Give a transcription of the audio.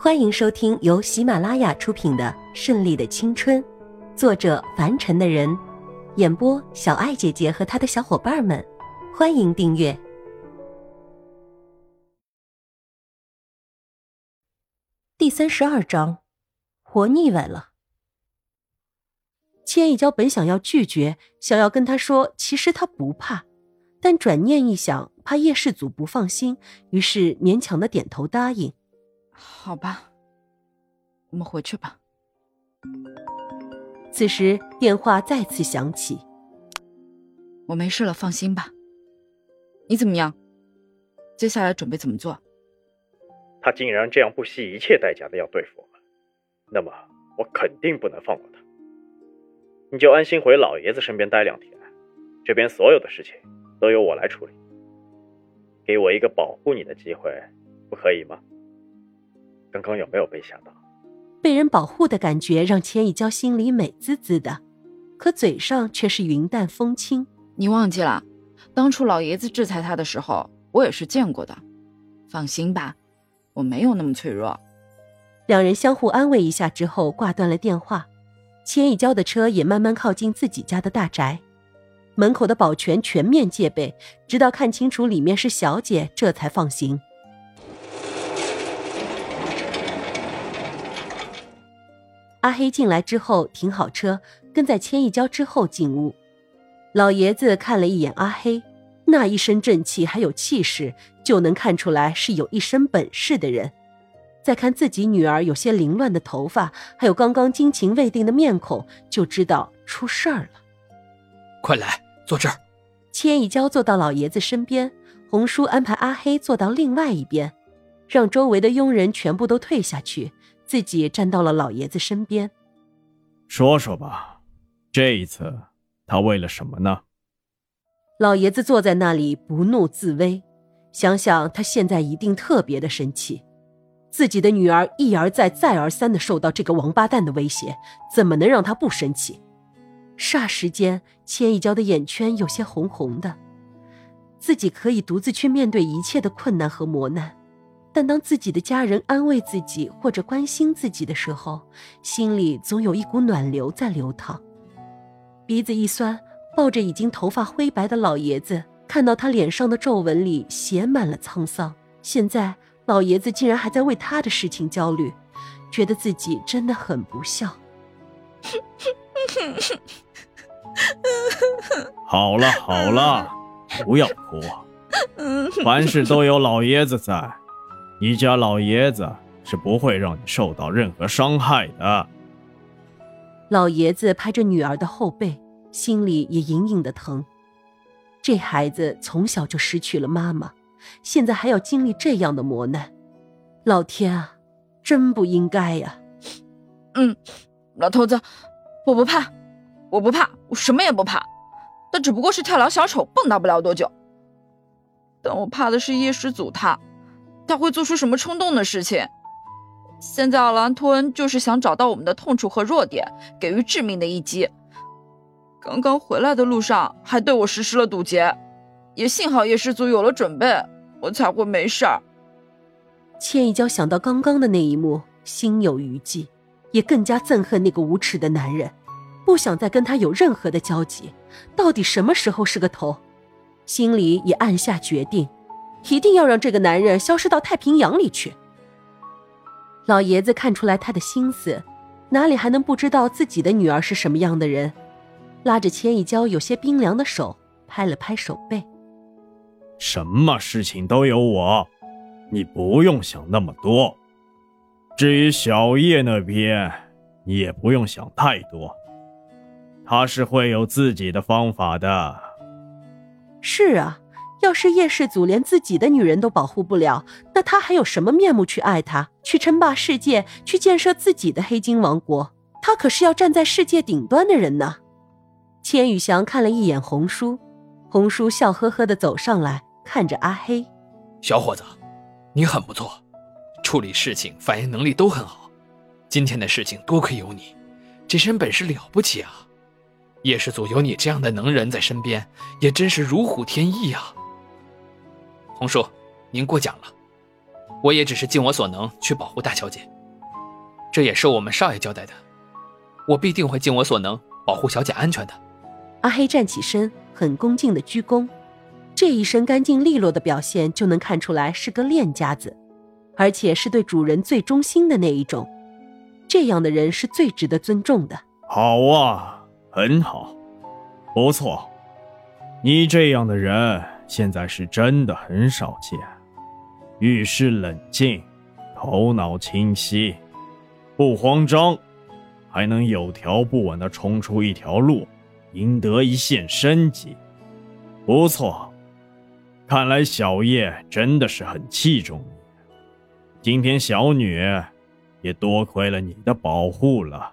欢迎收听由喜马拉雅出品的《顺利的青春》，作者凡尘的人，演播小爱姐姐和她的小伙伴们。欢迎订阅第三十二章。活腻歪了。千一娇本想要拒绝，想要跟他说，其实他不怕，但转念一想，怕叶氏祖不放心，于是勉强的点头答应。好吧，我们回去吧。此时电话再次响起。我没事了，放心吧。你怎么样？接下来准备怎么做？他竟然这样不惜一切代价的要对付我们，那么我肯定不能放过他。你就安心回老爷子身边待两天，这边所有的事情都由我来处理。给我一个保护你的机会，不可以吗？刚刚有没有被吓到？被人保护的感觉让千一娇心里美滋滋的，可嘴上却是云淡风轻。你忘记了，当初老爷子制裁他的时候，我也是见过的。放心吧，我没有那么脆弱。两人相互安慰一下之后，挂断了电话。千一娇的车也慢慢靠近自己家的大宅，门口的保全全面戒备，直到看清楚里面是小姐，这才放行。阿黑进来之后停好车，跟在千一娇之后进屋。老爷子看了一眼阿黑，那一身正气还有气势，就能看出来是有一身本事的人。再看自己女儿有些凌乱的头发，还有刚刚惊情未定的面孔，就知道出事儿了。快来，坐这儿。千一娇坐到老爷子身边，红叔安排阿黑坐到另外一边，让周围的佣人全部都退下去，自己站到了老爷子身边。说说吧，这一次他为了什么呢？老爷子坐在那里不怒自威，想想他现在一定特别的生气。自己的女儿一而再、再而三的受到这个王八蛋的威胁，怎么能让他不生气？霎时间，千一娇的眼圈有些红红的。自己可以独自去面对一切的困难和磨难，但当自己的家人安慰自己或者关心自己的时候，心里总有一股暖流在流淌。鼻子一酸，抱着已经头发灰白的老爷子，看到他脸上的皱纹里写满了沧桑。现在。老爷子竟然还在为他的事情焦虑，觉得自己真的很不孝。好了好了，不要哭，凡事都有老爷子在，你家老爷子是不会让你受到任何伤害的。老爷子拍着女儿的后背，心里也隐隐的疼。这孩子从小就失去了妈妈。现在还要经历这样的磨难，老天啊，真不应该呀！嗯，老头子，我不怕，我不怕，我什么也不怕。他只不过是跳梁小丑，蹦跶不了多久。但我怕的是叶师祖他，他会做出什么冲动的事情？现在奥兰托恩就是想找到我们的痛处和弱点，给予致命的一击。刚刚回来的路上还对我实施了堵截。也幸好叶师祖有了准备，我才会没事儿。千一娇想到刚刚的那一幕，心有余悸，也更加憎恨那个无耻的男人，不想再跟他有任何的交集。到底什么时候是个头？心里也暗下决定，一定要让这个男人消失到太平洋里去。老爷子看出来他的心思，哪里还能不知道自己的女儿是什么样的人？拉着千一娇有些冰凉的手，拍了拍手背。什么事情都有我，你不用想那么多。至于小叶那边，你也不用想太多，他是会有自己的方法的。是啊，要是叶氏祖连自己的女人都保护不了，那他还有什么面目去爱她，去称霸世界，去建设自己的黑金王国？他可是要站在世界顶端的人呢。千羽翔看了一眼红叔，红叔笑呵呵的走上来。看着阿黑，小伙子，你很不错，处理事情反应能力都很好。今天的事情多亏有你，这身本事了不起啊！叶氏祖有你这样的能人在身边，也真是如虎添翼啊。红叔，您过奖了。我也只是尽我所能去保护大小姐，这也是我们少爷交代的，我必定会尽我所能保护小姐安全的。阿黑站起身，很恭敬的鞠躬，这一身干净利落的表现就能看出来是个练家子，而且是对主人最忠心的那一种。这样的人是最值得尊重的。好啊，很好，不错。你这样的人现在是真的很少见，遇事冷静，头脑清晰，不慌张，还能有条不紊地冲出一条路，赢得一线生机。不错，看来小叶真的是很器重你。今天小女。也多亏了你的保护了。